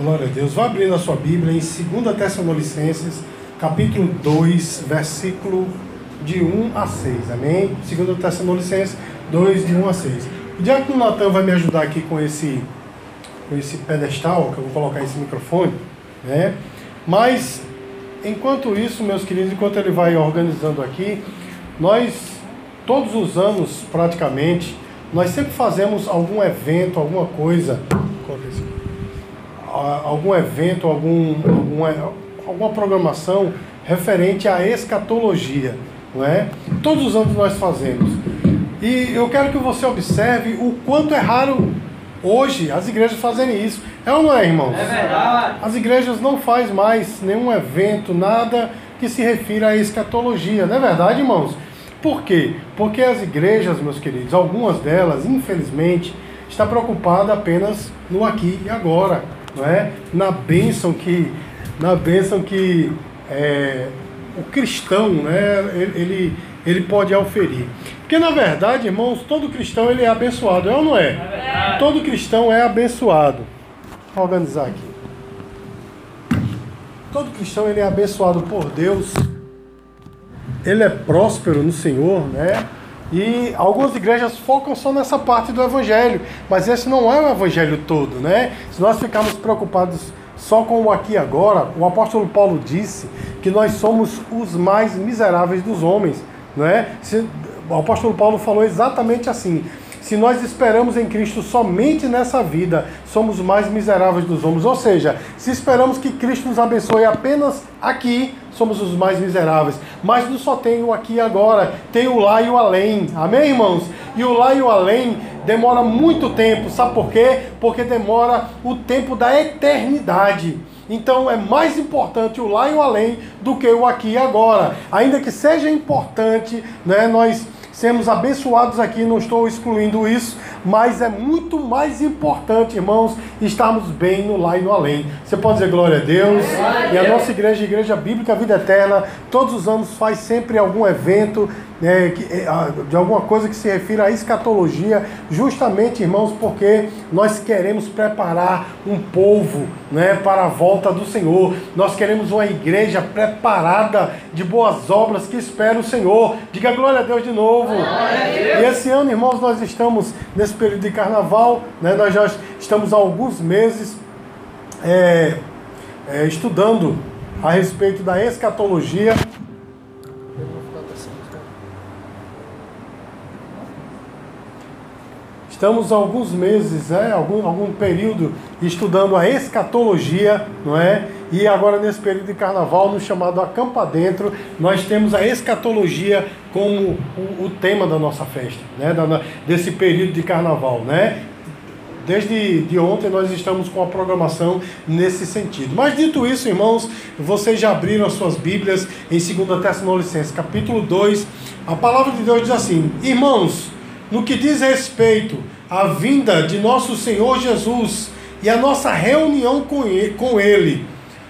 Glória a Deus. Vá abrindo a sua Bíblia em 2 Tessalonicenses, capítulo 2, versículo de 1 a 6. Amém? 2 Tessalonicenses 2, de 1 a 6. O diácono Natan vai me ajudar aqui com esse, com esse pedestal, que eu vou colocar esse microfone, né? Mas, enquanto isso, meus queridos, enquanto ele vai organizando aqui, nós, todos os anos, praticamente, nós sempre fazemos algum evento, alguma coisa. Algum evento, algum, alguma, alguma programação referente à escatologia, não é? Todos os anos nós fazemos. E eu quero que você observe o quanto é raro hoje as igrejas fazerem isso. É ou não é, irmãos? É verdade. As igrejas não fazem mais nenhum evento, nada que se refira à escatologia, não é verdade, irmãos? Por quê? Porque as igrejas, meus queridos, algumas delas, infelizmente, está preocupada apenas no aqui e agora não é? na bênção que, na bênção que é, o cristão né, ele, ele pode auferir. Porque na verdade, irmãos, todo cristão ele é abençoado, é ou não é? é todo cristão é abençoado. Vou organizar aqui. Todo cristão ele é abençoado por Deus. Ele é próspero no Senhor, né? E algumas igrejas focam só nessa parte do evangelho, mas esse não é o evangelho todo, né? Se nós ficarmos preocupados só com o aqui e agora, o apóstolo Paulo disse que nós somos os mais miseráveis dos homens, não é? O apóstolo Paulo falou exatamente assim: se nós esperamos em Cristo somente nessa vida, somos mais miseráveis dos homens. Ou seja, se esperamos que Cristo nos abençoe apenas aqui, somos os mais miseráveis. Mas não só tem o aqui e agora, tem o lá e o além. Amém, irmãos? E o lá e o além demora muito tempo. Sabe por quê? Porque demora o tempo da eternidade. Então é mais importante o lá e o além do que o aqui e agora. Ainda que seja importante, né, nós sermos abençoados aqui, não estou excluindo isso, mas é muito mais importante, irmãos, estarmos bem no lá e no além. Você pode dizer glória a Deus. E a nossa igreja, a Igreja Bíblica Vida Eterna, todos os anos faz sempre algum evento é, de alguma coisa que se refira à escatologia, justamente, irmãos, porque nós queremos preparar um povo né, para a volta do Senhor. Nós queremos uma igreja preparada de boas obras que espera o Senhor. Diga glória a Deus de novo. E esse ano, irmãos, nós estamos nesse período de carnaval, né, nós já estamos há alguns meses é, é, estudando a respeito da escatologia. Estamos há alguns meses, né, algum, algum período, estudando a escatologia, não é? E agora, nesse período de carnaval, no chamado Acampa Dentro, nós temos a escatologia como o, o tema da nossa festa, né? Da, desse período de carnaval, né? Desde de ontem nós estamos com a programação nesse sentido. Mas dito isso, irmãos, vocês já abriram as suas Bíblias em 2 Tessalonicenses, capítulo 2. A palavra de Deus diz assim: Irmãos, no que diz respeito à vinda de nosso Senhor Jesus e a nossa reunião com Ele,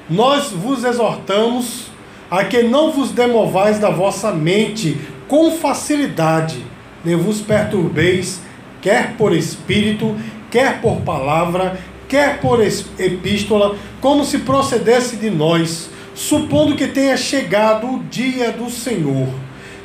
nós vos exortamos a que não vos demovais da vossa mente com facilidade, nem vos perturbeis, quer por espírito, quer por palavra, quer por epístola, como se procedesse de nós, supondo que tenha chegado o dia do Senhor.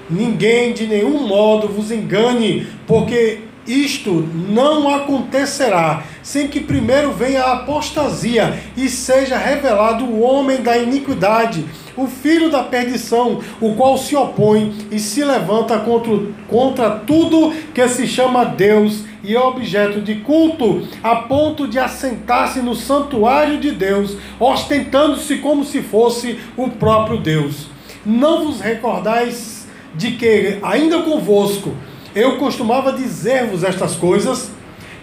Ninguém de nenhum modo vos engane, porque isto não acontecerá sem que primeiro venha a apostasia e seja revelado o homem da iniquidade, o filho da perdição, o qual se opõe e se levanta contra, contra tudo que se chama Deus e é objeto de culto, a ponto de assentar-se no santuário de Deus, ostentando-se como se fosse o próprio Deus. Não vos recordais de que, ainda convosco, eu costumava dizer-vos estas coisas,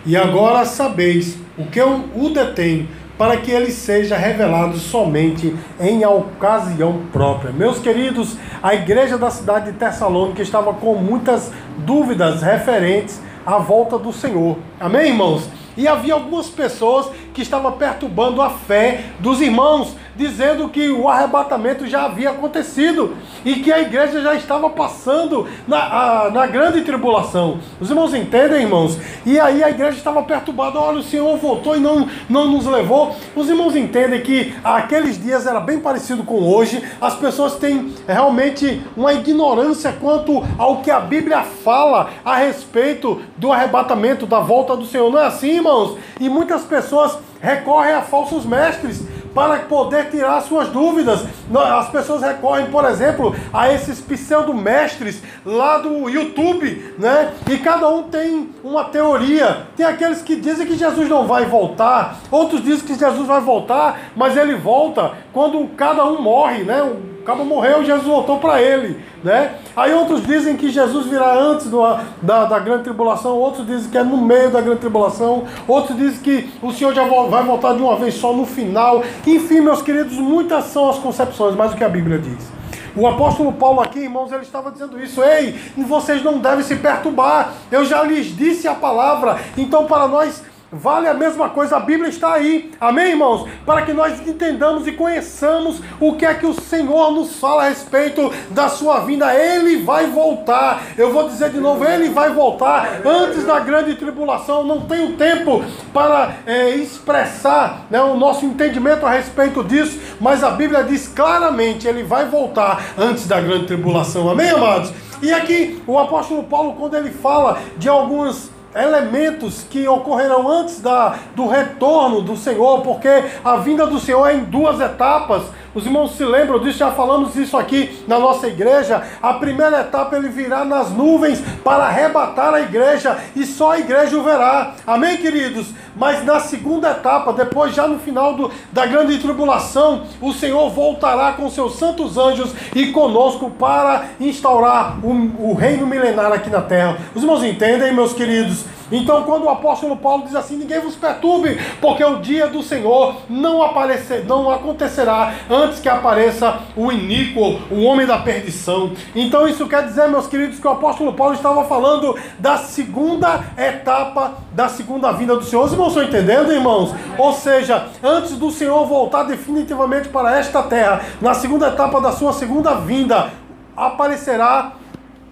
e agora sabeis o que o detém, para que ele seja revelado somente em ocasião própria. Meus queridos, a igreja da cidade de Tessalônica estava com muitas dúvidas referentes à volta do Senhor. Amém, irmãos? E havia algumas pessoas que estavam perturbando a fé dos irmãos, dizendo que o arrebatamento já havia acontecido e que a igreja já estava passando na, a, na grande tribulação. Os irmãos entendem, irmãos? E aí a igreja estava perturbada, olha, o Senhor voltou e não, não nos levou. Os irmãos entendem que aqueles dias era bem parecido com hoje, as pessoas têm realmente uma ignorância quanto ao que a Bíblia fala a respeito do arrebatamento, da volta do Senhor. Não é assim, irmãos? E muitas pessoas recorrem a falsos mestres para poder tirar suas dúvidas. As pessoas recorrem, por exemplo, a esses pseudo-mestres lá do YouTube, né? E cada um tem uma teoria. Tem aqueles que dizem que Jesus não vai voltar, outros dizem que Jesus vai voltar, mas ele volta quando cada um morre, né? O cabo morreu, Jesus voltou para ele, né? Aí outros dizem que Jesus virá antes do, da, da grande tribulação, outros dizem que é no meio da grande tribulação, outros dizem que o Senhor já vai voltar de uma vez só no final. Enfim, meus queridos, muitas são as concepções, mas o que a Bíblia diz. O apóstolo Paulo aqui, irmãos, ele estava dizendo isso. Ei, vocês não devem se perturbar. Eu já lhes disse a palavra. Então, para nós Vale a mesma coisa, a Bíblia está aí, amém, irmãos? Para que nós entendamos e conheçamos o que é que o Senhor nos fala a respeito da sua vinda. Ele vai voltar, eu vou dizer de novo, ele vai voltar antes da grande tribulação. Não tenho tempo para é, expressar né, o nosso entendimento a respeito disso, mas a Bíblia diz claramente: ele vai voltar antes da grande tribulação, amém, amados? E aqui o apóstolo Paulo, quando ele fala de algumas elementos que ocorrerão antes da, do retorno do Senhor, porque a vinda do Senhor é em duas etapas. Os irmãos se lembram disso, já falamos isso aqui na nossa igreja. A primeira etapa ele virá nas nuvens para arrebatar a igreja e só a igreja o verá. Amém, queridos? Mas na segunda etapa, depois já no final do, da grande tribulação, o Senhor voltará com seus santos anjos e conosco para instaurar o, o reino milenar aqui na terra. Os irmãos entendem, meus queridos? Então, quando o apóstolo Paulo diz assim: ninguém vos perturbe, porque o dia do Senhor não, aparecer, não acontecerá antes que apareça o iníquo, o homem da perdição. Então, isso quer dizer, meus queridos, que o apóstolo Paulo estava falando da segunda etapa da segunda vinda do Senhor. Os irmãos estão entendendo, irmãos? Ou seja, antes do Senhor voltar definitivamente para esta terra, na segunda etapa da sua segunda vinda, aparecerá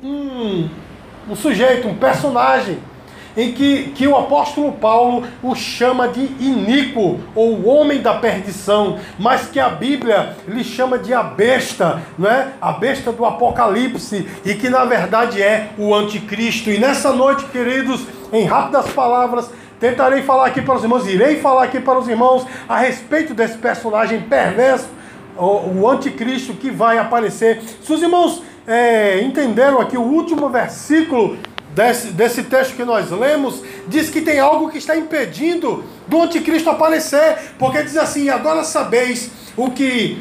um, um sujeito, um personagem em que, que o apóstolo Paulo o chama de iníquo, ou homem da perdição, mas que a Bíblia lhe chama de a besta, não é? a besta do Apocalipse, e que na verdade é o anticristo. E nessa noite, queridos, em rápidas palavras, tentarei falar aqui para os irmãos, irei falar aqui para os irmãos a respeito desse personagem perverso, o, o anticristo que vai aparecer. Se os irmãos é, entenderam aqui o último versículo desse, desse texto que nós lemos, diz que tem algo que está impedindo do anticristo aparecer, porque diz assim: agora sabeis o que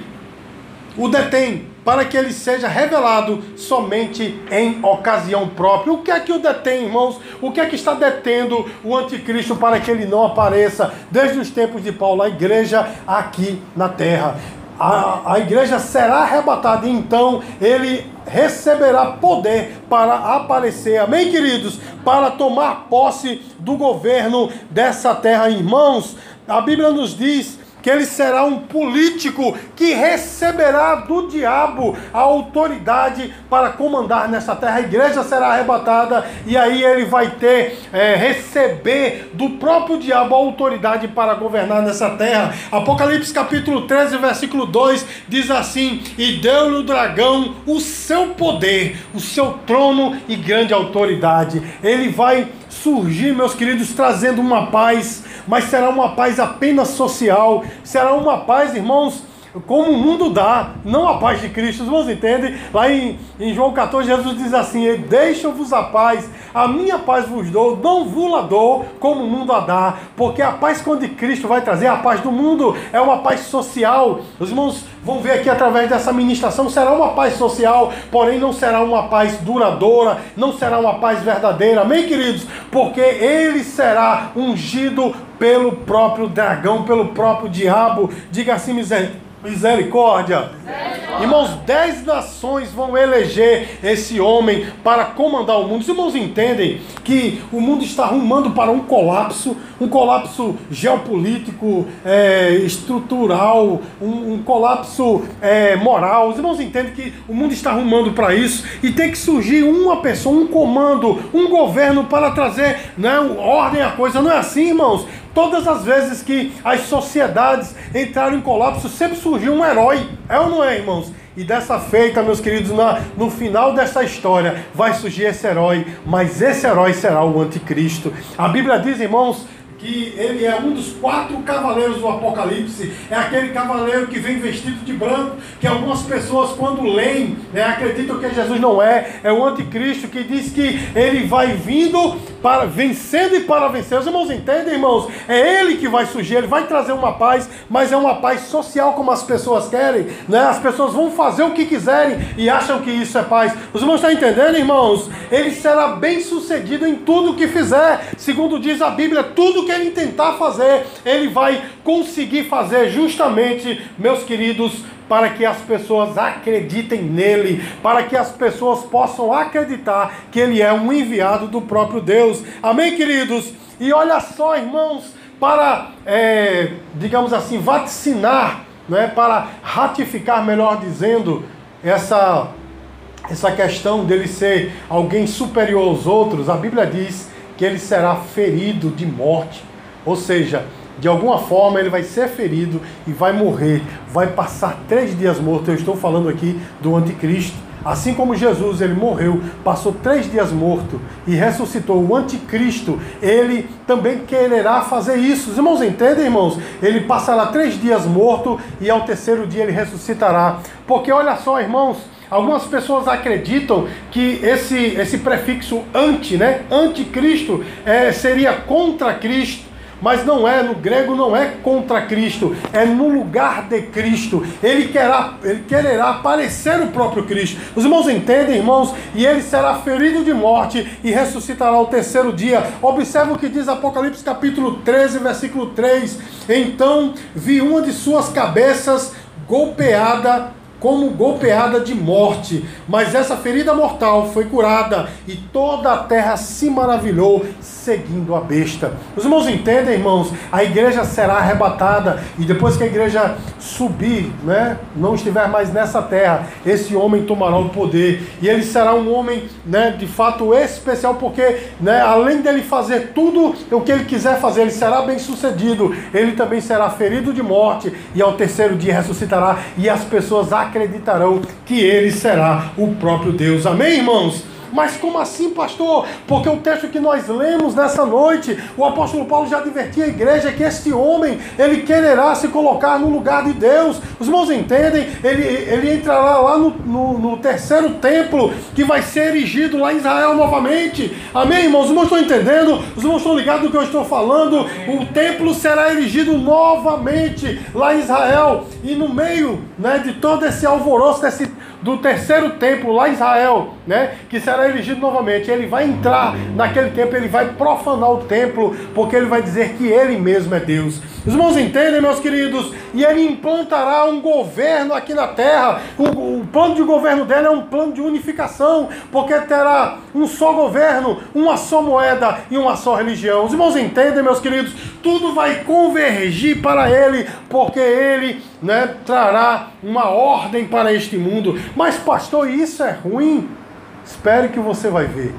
o detém, para que ele seja revelado somente em ocasião própria. O que é que o detém, irmãos? O que é que está detendo o anticristo para que ele não apareça desde os tempos de Paulo, a igreja aqui na terra? A, a igreja será arrebatada então ele receberá poder para aparecer, amém, queridos? Para tomar posse do governo dessa terra, irmãos. A Bíblia nos diz que ele será um político que receberá do diabo a autoridade para comandar nessa terra. A igreja será arrebatada e aí ele vai ter, é, receber do próprio diabo a autoridade para governar nessa terra. Apocalipse capítulo 13, versículo 2 diz assim: E deu-lhe o dragão o seu poder, o seu trono e grande autoridade. Ele vai surgir, meus queridos, trazendo uma paz, mas será uma paz apenas social, será uma paz, irmãos, como o mundo dá, não a paz de Cristo. Os irmãos entendem? Lá em, em João 14, Jesus diz assim: Deixa-vos a paz, a minha paz vos dou, não vos la dou como o mundo a dá, porque a paz quando Cristo vai trazer, a paz do mundo é uma paz social. Os irmãos vão ver aqui através dessa ministração, será uma paz social, porém não será uma paz duradoura, não será uma paz verdadeira, amém, queridos? Porque ele será ungido pelo próprio dragão, pelo próprio diabo. Diga assim, Misericórdia. Irmãos, dez nações vão eleger esse homem para comandar o mundo. Os irmãos entendem que o mundo está rumando para um colapso, um colapso geopolítico, é, estrutural, um, um colapso é, moral. Os irmãos entendem que o mundo está rumando para isso e tem que surgir uma pessoa, um comando, um governo para trazer né, ordem à coisa. Não é assim, irmãos? Todas as vezes que as sociedades entraram em colapso, sempre surgiu um herói. É ou não é, irmãos? E dessa feita, meus queridos, na, no final dessa história vai surgir esse herói, mas esse herói será o anticristo. A Bíblia diz, irmãos, que ele é um dos quatro cavaleiros do Apocalipse, é aquele cavaleiro que vem vestido de branco, que algumas pessoas, quando leem, né, acreditam que Jesus não é, é o anticristo que diz que ele vai vindo para vencendo e para vencer. Os irmãos entendem, irmãos? É ele que vai surgir, ele vai trazer uma paz, mas é uma paz social como as pessoas querem, né? As pessoas vão fazer o que quiserem e acham que isso é paz. Os irmãos estão entendendo, irmãos? Ele será bem sucedido em tudo que fizer, segundo diz a Bíblia, tudo que ele tentar fazer, ele vai conseguir fazer justamente, meus queridos, para que as pessoas acreditem nele, para que as pessoas possam acreditar que ele é um enviado do próprio Deus. Amém, queridos? E olha só, irmãos, para, é, digamos assim, vaticinar, né, para ratificar, melhor dizendo, essa, essa questão dele ser alguém superior aos outros, a Bíblia diz que ele será ferido de morte. Ou seja, de alguma forma ele vai ser ferido e vai morrer, vai passar três dias morto. Eu estou falando aqui do anticristo. Assim como Jesus ele morreu, passou três dias morto e ressuscitou o anticristo, ele também quererá fazer isso. Os irmãos entendem, irmãos? Ele passará três dias morto e ao terceiro dia ele ressuscitará. Porque olha só, irmãos, Algumas pessoas acreditam que esse, esse prefixo anti, né, anticristo, é, seria contra Cristo. Mas não é, no grego não é contra Cristo, é no lugar de Cristo. Ele querá, ele quererá parecer o próprio Cristo. Os irmãos entendem, irmãos? E ele será ferido de morte e ressuscitará ao terceiro dia. Observe o que diz Apocalipse capítulo 13, versículo 3. Então vi uma de suas cabeças golpeada como golpeada de morte, mas essa ferida mortal foi curada e toda a terra se maravilhou seguindo a besta. Os irmãos entendem, irmãos? A igreja será arrebatada e depois que a igreja subir, né, não estiver mais nessa terra, esse homem tomará o poder e ele será um homem, né, de fato especial porque, né, além dele fazer tudo o que ele quiser fazer, ele será bem-sucedido. Ele também será ferido de morte e ao terceiro dia ressuscitará e as pessoas acreditarão que ele será o próprio Deus. Amém, irmãos? Mas como assim, pastor? Porque o texto que nós lemos nessa noite, o apóstolo Paulo já advertia a igreja que este homem, ele quererá se colocar no lugar de Deus. Os irmãos entendem? Ele, ele entrará lá no, no, no terceiro templo que vai ser erigido lá em Israel novamente. Amém, irmãos? Os irmãos estão entendendo? Os irmãos estão ligados no que eu estou falando? O templo será erigido novamente lá em Israel. E no meio né, de todo esse alvoroço, desse do terceiro templo lá em Israel, né, que será erigido novamente. Ele vai entrar naquele templo, ele vai profanar o templo, porque ele vai dizer que ele mesmo é Deus. Os irmãos entendem, meus queridos? E ele implantará um governo aqui na terra. O, o plano de governo dele é um plano de unificação, porque terá um só governo, uma só moeda e uma só religião. Os irmãos entendem, meus queridos? Tudo vai convergir para ele, porque ele né, trará uma ordem para este mundo. Mas, pastor, isso é ruim? Espere que você vai ver.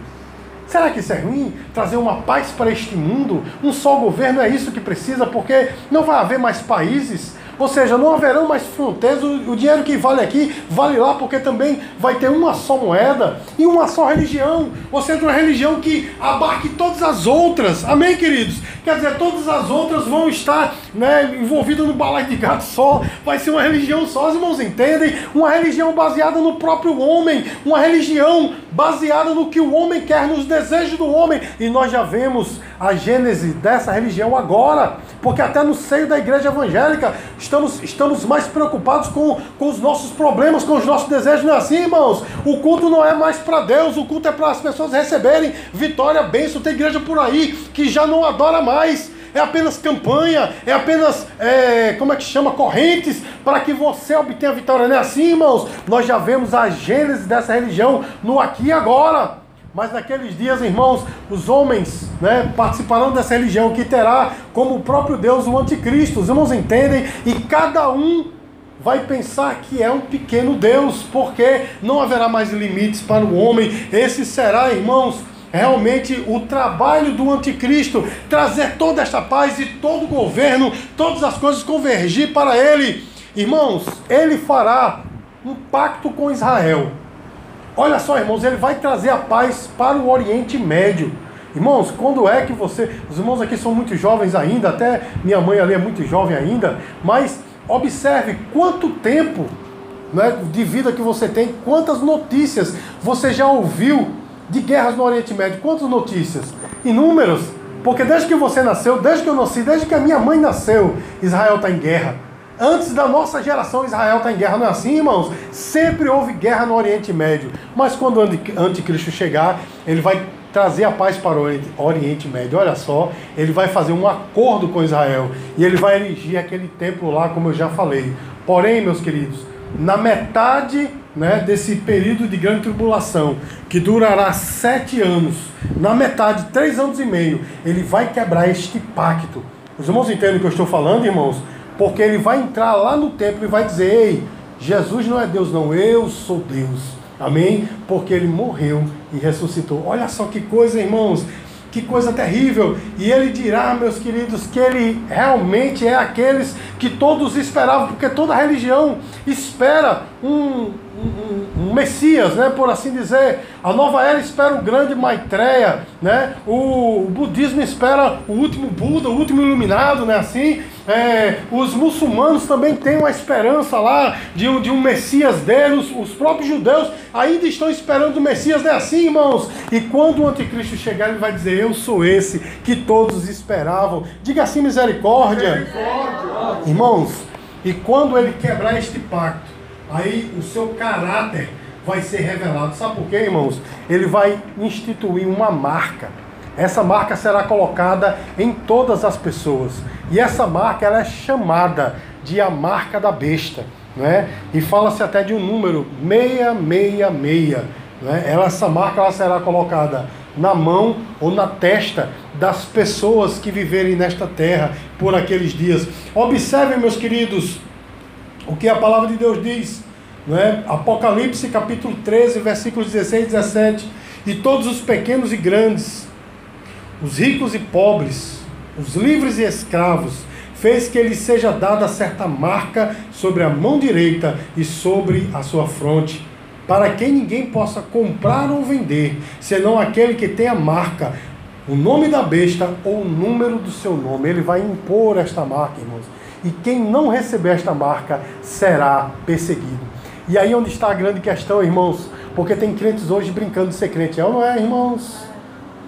Será que isso é ruim? Trazer uma paz para este mundo? Um só governo é isso que precisa, porque não vai haver mais países ou seja, não haverão mais fronteiras, o, o dinheiro que vale aqui vale lá, porque também vai ter uma só moeda e uma só religião. Ou seja, uma religião que abarque todas as outras. Amém, queridos? Quer dizer, todas as outras vão estar né, envolvidas no balai de gato só. Vai ser uma religião só, os irmãos entendem? Uma religião baseada no próprio homem, uma religião baseada no que o homem quer, nos desejos do homem. E nós já vemos a gênese dessa religião agora, porque até no seio da igreja evangélica estamos, estamos mais preocupados com, com os nossos problemas, com os nossos desejos. Não é assim, irmãos? O culto não é mais para Deus, o culto é para as pessoas receberem vitória, bênção. Tem igreja por aí que já não adora mais é apenas campanha, é apenas, é, como é que chama, correntes para que você obtenha a vitória. Não é assim, irmãos? Nós já vemos a gênese dessa religião no aqui e agora. Mas naqueles dias, irmãos, os homens né, participarão dessa religião que terá como o próprio Deus o anticristo. Os irmãos entendem? E cada um vai pensar que é um pequeno Deus, porque não haverá mais limites para o homem. Esse será, irmãos, realmente o trabalho do anticristo, trazer toda esta paz e todo o governo, todas as coisas convergir para ele. Irmãos, ele fará um pacto com Israel. Olha só, irmãos, ele vai trazer a paz para o Oriente Médio. Irmãos, quando é que você. Os irmãos aqui são muito jovens ainda, até minha mãe ali é muito jovem ainda, mas observe quanto tempo né, de vida que você tem, quantas notícias você já ouviu de guerras no Oriente Médio. Quantas notícias? Inúmeras. Porque desde que você nasceu, desde que eu nasci, desde que a minha mãe nasceu, Israel está em guerra. Antes da nossa geração, Israel está em guerra, não é assim, irmãos? Sempre houve guerra no Oriente Médio. Mas quando o anticristo chegar, ele vai trazer a paz para o Oriente Médio. Olha só, ele vai fazer um acordo com Israel e ele vai erigir aquele templo lá, como eu já falei. Porém, meus queridos, na metade né, desse período de grande tribulação, que durará sete anos, na metade, três anos e meio, ele vai quebrar este pacto. Os irmãos entendem o que eu estou falando, irmãos? Porque ele vai entrar lá no templo e vai dizer: Ei, Jesus não é Deus, não, eu sou Deus. Amém? Porque ele morreu e ressuscitou. Olha só que coisa, irmãos. Que coisa terrível. E ele dirá, meus queridos, que ele realmente é aqueles que todos esperavam, porque toda religião espera um, um, um, Messias, né, por assim dizer. A nova era espera o grande Maitreya, né? O, o budismo espera o último Buda, o último iluminado, né, assim. É, os muçulmanos também têm uma esperança lá de um, de um Messias deles. Os, os próprios judeus ainda estão esperando o Messias, não é assim, irmãos? E quando o anticristo chegar, ele vai dizer: Eu sou esse que todos esperavam. Diga assim, misericórdia. misericórdia. Irmãos, e quando ele quebrar este pacto, aí o seu caráter vai ser revelado. Sabe por quê, irmãos? Ele vai instituir uma marca. Essa marca será colocada em todas as pessoas. E essa marca ela é chamada de a marca da besta. Né? E fala-se até de um número 666. Né? Ela, essa marca ela será colocada na mão ou na testa das pessoas que viverem nesta terra por aqueles dias. Observem, meus queridos, o que a palavra de Deus diz, não é? Apocalipse capítulo 13, versículos 16 e 17. E todos os pequenos e grandes, os ricos e pobres, os livres e escravos, fez que lhe seja dada certa marca sobre a mão direita e sobre a sua fronte, para que ninguém possa comprar ou vender, senão aquele que tem a marca, o nome da besta ou o número do seu nome. Ele vai impor esta marca, irmãos e quem não receber esta marca será perseguido. E aí onde está a grande questão, irmãos? Porque tem crentes hoje brincando de ser crente. É ou não é, irmãos?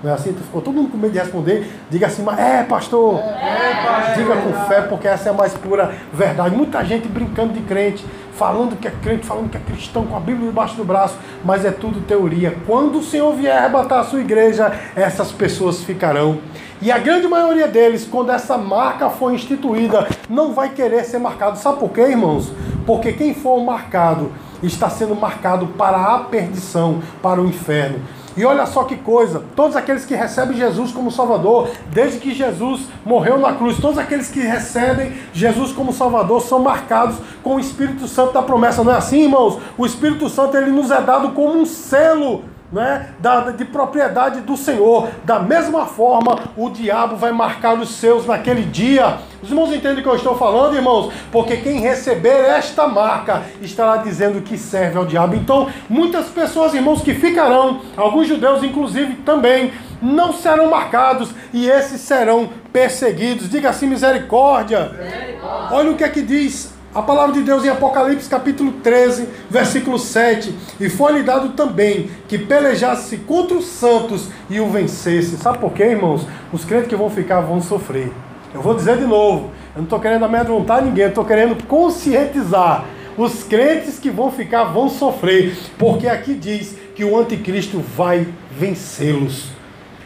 Não é assim? Tu ficou todo mundo com medo de responder. Diga assim, mas é, pastor. É, pastor. Diga com fé, porque essa é a mais pura verdade. Muita gente brincando de crente, falando que é crente, falando que é cristão, com a Bíblia debaixo do braço, mas é tudo teoria. Quando o Senhor vier arrebatar a sua igreja, essas pessoas ficarão. E a grande maioria deles, quando essa marca for instituída, não vai querer ser marcado. Sabe por quê, irmãos? Porque quem for marcado está sendo marcado para a perdição, para o inferno. E olha só que coisa, todos aqueles que recebem Jesus como Salvador, desde que Jesus morreu na cruz, todos aqueles que recebem Jesus como Salvador são marcados com o Espírito Santo da promessa. Não é assim, irmãos? O Espírito Santo ele nos é dado como um selo né, da, de propriedade do Senhor. Da mesma forma, o diabo vai marcar os seus naquele dia. Os irmãos entendem o que eu estou falando, irmãos? Porque quem receber esta marca estará dizendo que serve ao diabo. Então, muitas pessoas, irmãos, que ficarão, alguns judeus, inclusive, também, não serão marcados e esses serão perseguidos. Diga assim: misericórdia. misericórdia. Olha o que é que diz a palavra de Deus em Apocalipse capítulo 13, versículo 7. E foi-lhe dado também que pelejasse contra os santos e o vencesse. Sabe por quê, irmãos? Os crentes que vão ficar vão sofrer. Eu vou dizer de novo. Eu não estou querendo amedrontar ninguém, eu estou querendo conscientizar. Os crentes que vão ficar vão sofrer. Porque aqui diz que o anticristo vai vencê-los.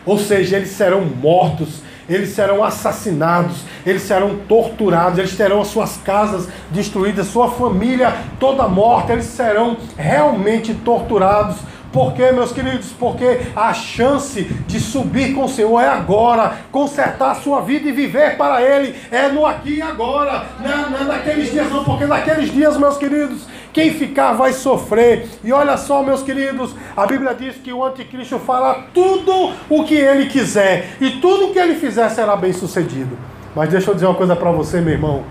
Ou seja, eles serão mortos eles serão assassinados, eles serão torturados, eles terão as suas casas destruídas, sua família toda morta, eles serão realmente torturados. Por quê, meus queridos? Porque a chance de subir com o Senhor é agora, consertar a sua vida e viver para Ele, é no aqui e agora, não é naqueles dias não, porque naqueles dias, meus queridos, quem ficar vai sofrer. E olha só, meus queridos, a Bíblia diz que o anticristo fala tudo o que ele quiser, e tudo o que ele fizer será bem sucedido. Mas deixa eu dizer uma coisa para você, meu irmão: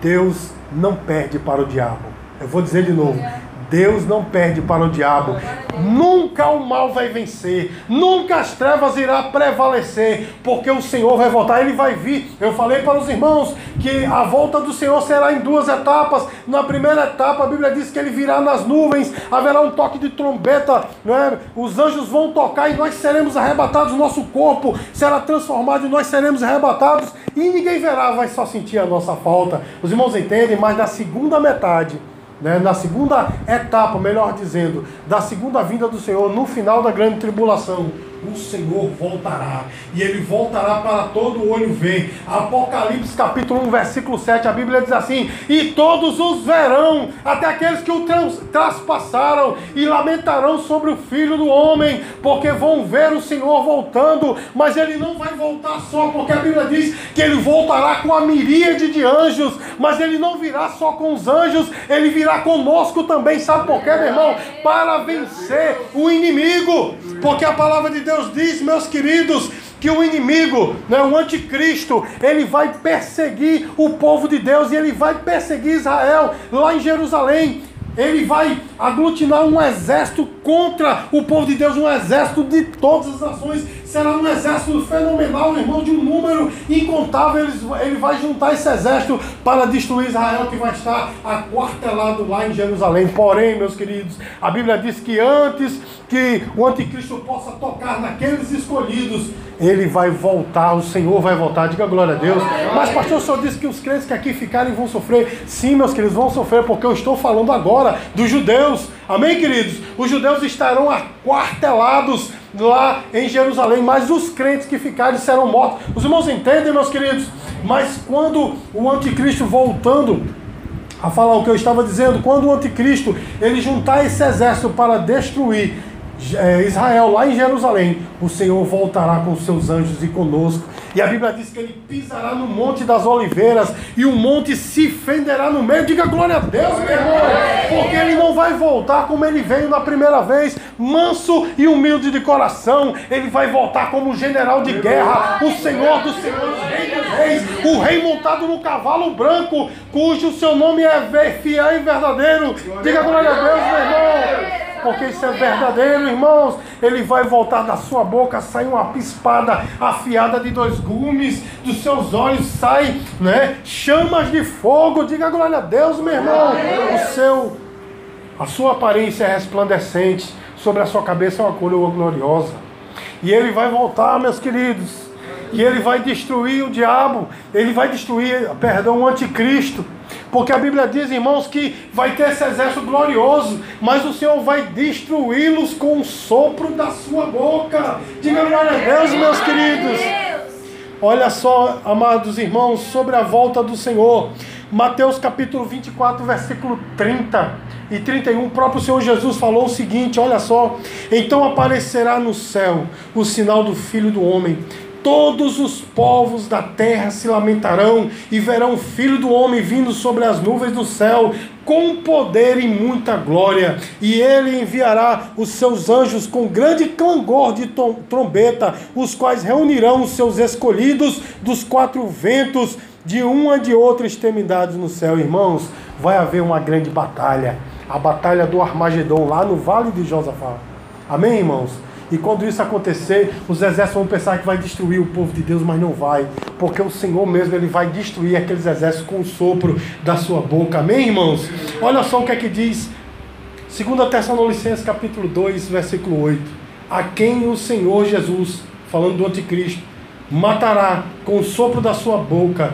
Deus não perde para o diabo. Eu vou dizer de novo: Deus não perde para o diabo. Nunca o mal vai vencer. Nunca as trevas irá prevalecer. Porque o Senhor vai voltar. Ele vai vir. Eu falei para os irmãos que a volta do Senhor será em duas etapas. Na primeira etapa, a Bíblia diz que ele virá nas nuvens. Haverá um toque de trombeta. Não é? Os anjos vão tocar e nós seremos arrebatados. Nosso corpo será transformado e nós seremos arrebatados. E ninguém verá, vai só sentir a nossa falta. Os irmãos entendem, mas na segunda metade né, na segunda etapa, melhor dizendo, da segunda vinda do Senhor, no final da grande tribulação, o Senhor voltará. E ele voltará para todo olho ver. Apocalipse capítulo 1, versículo 7, a Bíblia diz assim: E todos os verão, até aqueles que o traspassaram, e lamentarão sobre o filho do homem, porque vão ver o Senhor voltando, mas ele não vai voltar só, porque a Bíblia diz que ele voltará com a miríade de anjos, mas ele não virá só com os anjos, ele virá conosco também. Sabe por quê, meu irmão? Para vencer o inimigo, porque a palavra de Deus Deus diz, meus queridos, que o inimigo, né, o anticristo, ele vai perseguir o povo de Deus e ele vai perseguir Israel lá em Jerusalém. Ele vai aglutinar um exército contra o povo de Deus, um exército de todas as nações. Será um exército fenomenal, irmão, de um número incontável. Ele vai juntar esse exército para destruir Israel, que vai estar aquartelado lá em Jerusalém. Porém, meus queridos, a Bíblia diz que antes que o anticristo possa tocar naqueles escolhidos, ele vai voltar, o Senhor vai voltar, diga glória a Deus. Mas, pastor, o senhor disse que os crentes que aqui ficarem vão sofrer. Sim, meus queridos, vão sofrer, porque eu estou falando agora dos judeus. Amém, queridos? Os judeus estarão aquartelados lá em Jerusalém, mas os crentes que ficarem serão mortos. Os irmãos entendem, meus queridos? Mas quando o anticristo voltando a falar o que eu estava dizendo, quando o anticristo ele juntar esse exército para destruir é, Israel, lá em Jerusalém, o Senhor voltará com seus anjos e conosco. E a Bíblia diz que ele pisará no Monte das Oliveiras e o monte se fenderá no meio. Diga glória a Deus, meu irmão, porque ele não vai voltar como ele veio na primeira vez, manso e humilde de coração. Ele vai voltar como general de guerra, o Senhor dos Senhores, Rei dos Reis, o Rei montado no cavalo branco, cujo seu nome é fiel e verdadeiro. Diga glória a Deus, meu irmão porque isso é verdadeiro, irmãos. Ele vai voltar da sua boca, sai uma espada afiada de dois gumes, dos seus olhos sai, né, chamas de fogo. Diga glória a Deus, meu irmão. O seu, a sua aparência é resplandecente, sobre a sua cabeça é uma coroa gloriosa. E ele vai voltar, meus queridos. E ele vai destruir o diabo, ele vai destruir, perdão, o anticristo. Porque a Bíblia diz, irmãos, que vai ter esse exército glorioso, mas o Senhor vai destruí-los com o sopro da sua boca. Diga glória a Deus, meus queridos. Olha só, amados irmãos, sobre a volta do Senhor. Mateus capítulo 24, versículo 30 e 31, o próprio Senhor Jesus falou o seguinte: olha só. Então aparecerá no céu o sinal do Filho do Homem Todos os povos da terra se lamentarão e verão o filho do homem vindo sobre as nuvens do céu com poder e muita glória, e ele enviará os seus anjos com grande clangor de trombeta, os quais reunirão os seus escolhidos dos quatro ventos, de uma de outra extremidade no céu. Irmãos, vai haver uma grande batalha, a batalha do Armagedon lá no vale de Josafá. Amém, irmãos? E quando isso acontecer, os exércitos vão pensar que vai destruir o povo de Deus, mas não vai, porque o Senhor mesmo ele vai destruir aqueles exércitos com o sopro da sua boca. Amém, irmãos? Olha só o que é que diz 2 Tessalonicenses capítulo 2, versículo 8. A quem o Senhor Jesus, falando do anticristo, matará com o sopro da sua boca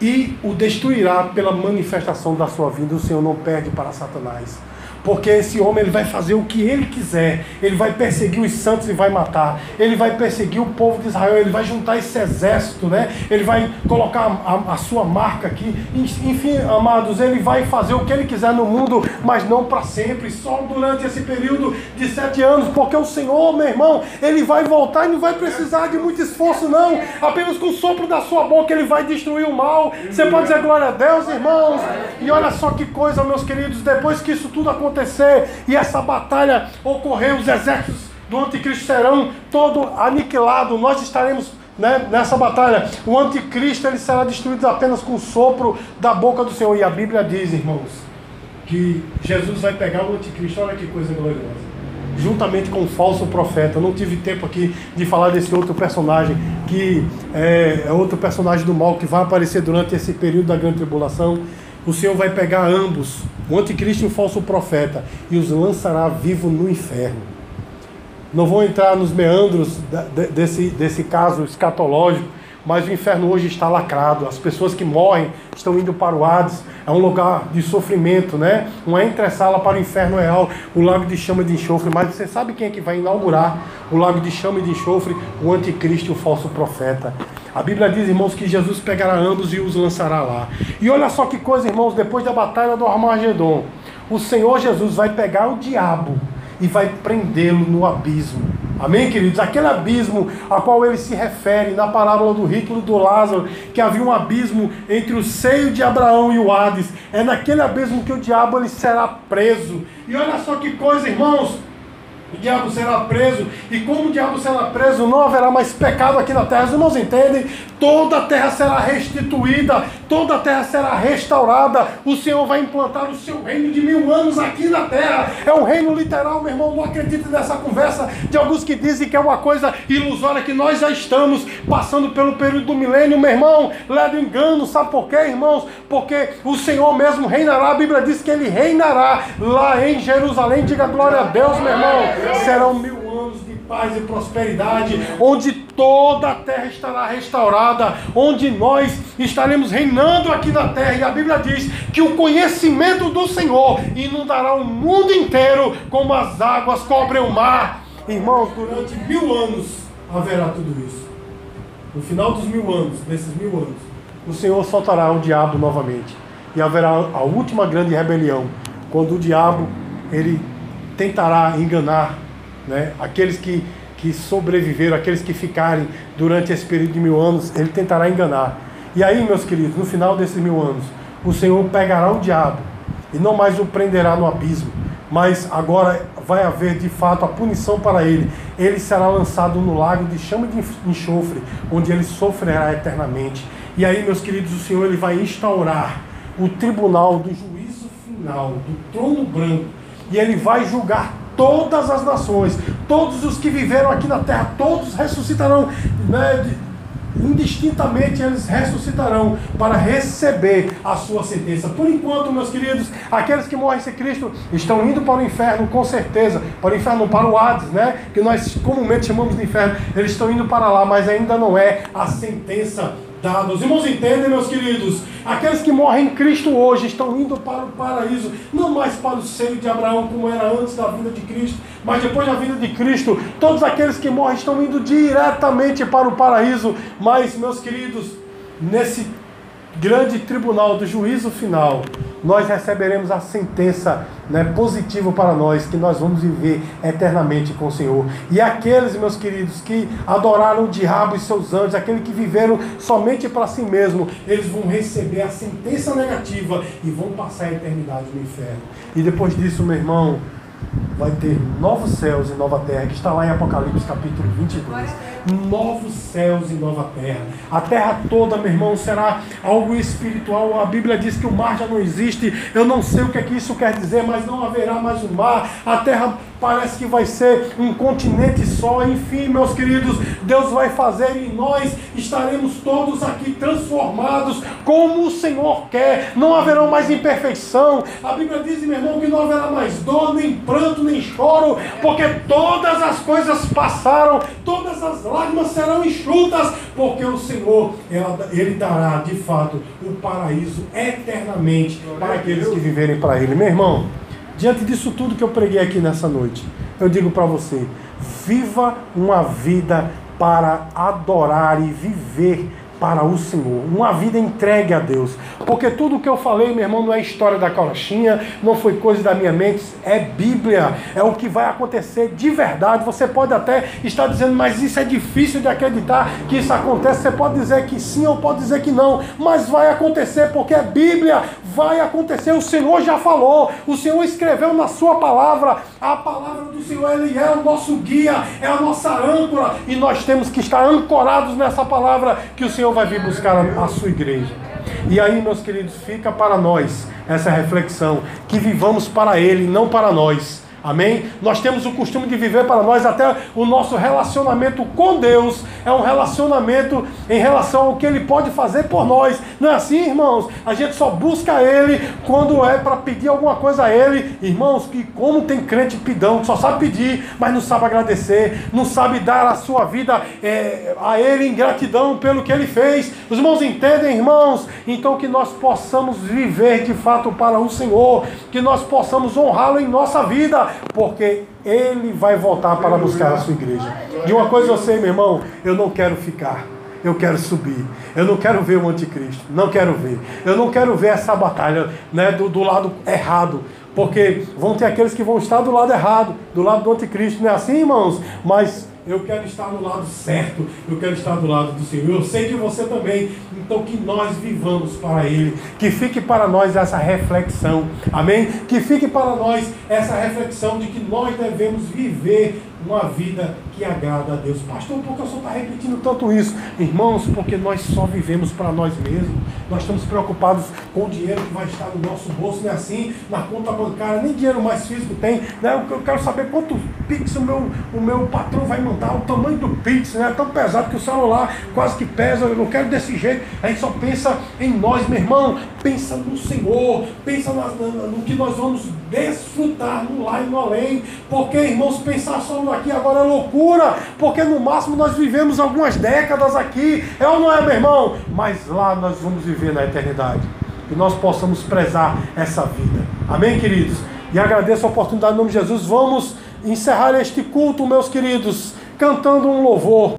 e o destruirá pela manifestação da sua vida. O Senhor não perde para Satanás. Porque esse homem ele vai fazer o que ele quiser, ele vai perseguir os santos e vai matar, ele vai perseguir o povo de Israel, ele vai juntar esse exército, né? ele vai colocar a, a sua marca aqui, enfim, amados, ele vai fazer o que ele quiser no mundo, mas não para sempre, só durante esse período de sete anos, porque o Senhor, meu irmão, ele vai voltar e não vai precisar de muito esforço, não, apenas com o sopro da sua boca ele vai destruir o mal. Você pode dizer glória a Deus, irmãos, e olha só que coisa, meus queridos, depois que isso tudo acontecer e essa batalha ocorrer, os exércitos do anticristo serão todo aniquilados, nós estaremos né, nessa batalha. O anticristo ele será destruído apenas com o sopro da boca do Senhor. E a Bíblia diz, irmãos, que Jesus vai pegar o anticristo. Olha que coisa gloriosa. Juntamente com o falso profeta. Eu não tive tempo aqui de falar desse outro personagem, que é, é outro personagem do mal que vai aparecer durante esse período da grande tribulação. O Senhor vai pegar ambos, o anticristo e o falso profeta, e os lançará vivo no inferno. Não vou entrar nos meandros desse, desse caso escatológico, mas o inferno hoje está lacrado. As pessoas que morrem estão indo para o Hades. É um lugar de sofrimento, né? Uma entre-sala para o inferno real, o lago de chama de enxofre. Mas você sabe quem é que vai inaugurar o lago de chama e de enxofre? O anticristo o falso profeta. A Bíblia diz, irmãos, que Jesus pegará ambos e os lançará lá. E olha só que coisa, irmãos, depois da batalha do Armagedon, o Senhor Jesus vai pegar o diabo e vai prendê-lo no abismo. Amém, queridos? Aquele abismo a qual ele se refere na parábola do rico e do Lázaro, que havia um abismo entre o seio de Abraão e o Hades. É naquele abismo que o diabo ele será preso. E olha só que coisa, irmãos o diabo será preso, e como o diabo será preso, não haverá mais pecado aqui na terra. Os irmãos entendem? Toda a terra será restituída, toda a terra será restaurada. O Senhor vai implantar o seu reino de mil anos aqui na terra. É um reino literal, meu irmão. Não acredite nessa conversa de alguns que dizem que é uma coisa ilusória, que nós já estamos passando pelo período do milênio, meu irmão. Leve engano, sabe por quê, irmãos? Porque o Senhor mesmo reinará. A Bíblia diz que ele reinará lá em Jerusalém. Diga glória a Deus, meu irmão serão mil paz e prosperidade, onde toda a terra estará restaurada, onde nós estaremos reinando aqui na terra. E a Bíblia diz que o conhecimento do Senhor inundará o mundo inteiro, como as águas cobrem o mar. Irmãos, durante mil anos haverá tudo isso. No final dos mil anos, desses mil anos, o Senhor soltará o diabo novamente. E haverá a última grande rebelião, quando o diabo ele tentará enganar né, aqueles que, que sobreviveram, aqueles que ficarem durante esse período de mil anos, ele tentará enganar. E aí, meus queridos, no final desses mil anos, o Senhor pegará o diabo e não mais o prenderá no abismo, mas agora vai haver de fato a punição para ele. Ele será lançado no lago de chama de enxofre, onde ele sofrerá eternamente. E aí, meus queridos, o Senhor ele vai instaurar o tribunal do juízo final, do trono branco, e ele vai julgar todas as nações, todos os que viveram aqui na terra, todos ressuscitarão, né, indistintamente eles ressuscitarão para receber a sua sentença. Por enquanto, meus queridos, aqueles que morrem sem Cristo estão indo para o inferno, com certeza, para o inferno, para o Hades, né? Que nós comumente chamamos de inferno, eles estão indo para lá, mas ainda não é a sentença dada. Os irmãos entendem, meus queridos? Aqueles que morrem em Cristo hoje estão indo para o paraíso, não mais para o seio de Abraão, como era antes da vinda de Cristo, mas depois da vinda de Cristo, todos aqueles que morrem estão indo diretamente para o paraíso. Mas, meus queridos, nesse grande tribunal do juízo final, nós receberemos a sentença né, positiva para nós, que nós vamos viver eternamente com o Senhor. E aqueles, meus queridos, que adoraram o diabo e seus anjos, aqueles que viveram somente para si mesmo, eles vão receber a sentença negativa e vão passar a eternidade no inferno. E depois disso, meu irmão, vai ter novos céus e nova terra, que está lá em Apocalipse capítulo 22. Novos céus e nova terra. A terra toda, meu irmão, será algo espiritual. A Bíblia diz que o mar já não existe. Eu não sei o que, é que isso quer dizer, mas não haverá mais um mar. A terra parece que vai ser um continente só. Enfim, meus queridos, Deus vai fazer e nós estaremos todos aqui transformados como o Senhor quer. Não haverá mais imperfeição. A Bíblia diz, meu irmão, que não haverá mais dor, nem pranto, nem choro, porque todas as coisas passaram, todas as lágrimas serão enxutas, porque o Senhor, Ele dará de fato o paraíso eternamente para aqueles que viverem para Ele. Meu irmão diante disso tudo que eu preguei aqui nessa noite, eu digo para você: viva uma vida para adorar e viver para o Senhor, uma vida entregue a Deus. Porque tudo o que eu falei, meu irmão, não é história da carochinha, não foi coisa da minha mente, é Bíblia, é o que vai acontecer de verdade. Você pode até estar dizendo, mas isso é difícil de acreditar que isso acontece. Você pode dizer que sim ou pode dizer que não, mas vai acontecer porque é Bíblia, vai acontecer. O Senhor já falou, o Senhor escreveu na Sua palavra. A palavra do Senhor, Ele é o nosso guia, é a nossa âncora, e nós temos que estar ancorados nessa palavra que o Senhor Senhor vai vir buscar a, a sua igreja. E aí, meus queridos, fica para nós essa reflexão: que vivamos para Ele, não para nós. Amém? Nós temos o costume de viver para nós até o nosso relacionamento com Deus é um relacionamento em relação ao que Ele pode fazer por nós. Não é assim, irmãos? A gente só busca Ele quando é para pedir alguma coisa a Ele. Irmãos, que como tem crente pidão, só sabe pedir, mas não sabe agradecer, não sabe dar a sua vida é, a Ele em gratidão pelo que Ele fez. Os irmãos entendem, irmãos? Então que nós possamos viver de fato para o Senhor, que nós possamos honrá-lo em nossa vida porque ele vai voltar para buscar a sua igreja. De uma coisa eu sei, meu irmão, eu não quero ficar. Eu quero subir. Eu não quero ver o anticristo. Não quero ver. Eu não quero ver essa batalha né, do, do lado errado. Porque vão ter aqueles que vão estar do lado errado, do lado do anticristo. Não é assim, irmãos? Mas eu quero estar no lado certo, eu quero estar do lado do Senhor. Eu sei que você também. Então que nós vivamos para Ele, que fique para nós essa reflexão, amém? Que fique para nós essa reflexão de que nós devemos viver uma vida que agrada a Deus. Pastor, por que o senhor está repetindo tanto isso? Irmãos, porque nós só vivemos para nós mesmos. Nós estamos preocupados com o dinheiro que vai estar no nosso bolso, não é assim? Na conta bancária, nem dinheiro mais físico tem. Né? Eu quero saber quanto Pix o meu, o meu patrão vai mandar, o tamanho do Pix, né? É tão pesado que o celular quase que pesa. Eu não quero desse jeito. A gente só pensa em nós, meu irmão. Pensa no Senhor, pensa no, no que nós vamos desfrutar no lá e no além. Porque, irmãos, pensar só no aqui agora é loucura, porque no máximo nós vivemos algumas décadas aqui, é ou não é, meu irmão? Mas lá nós vamos viver na eternidade. E nós possamos prezar essa vida. Amém, queridos? E agradeço a oportunidade em nome de Jesus. Vamos encerrar este culto, meus queridos, cantando um louvor.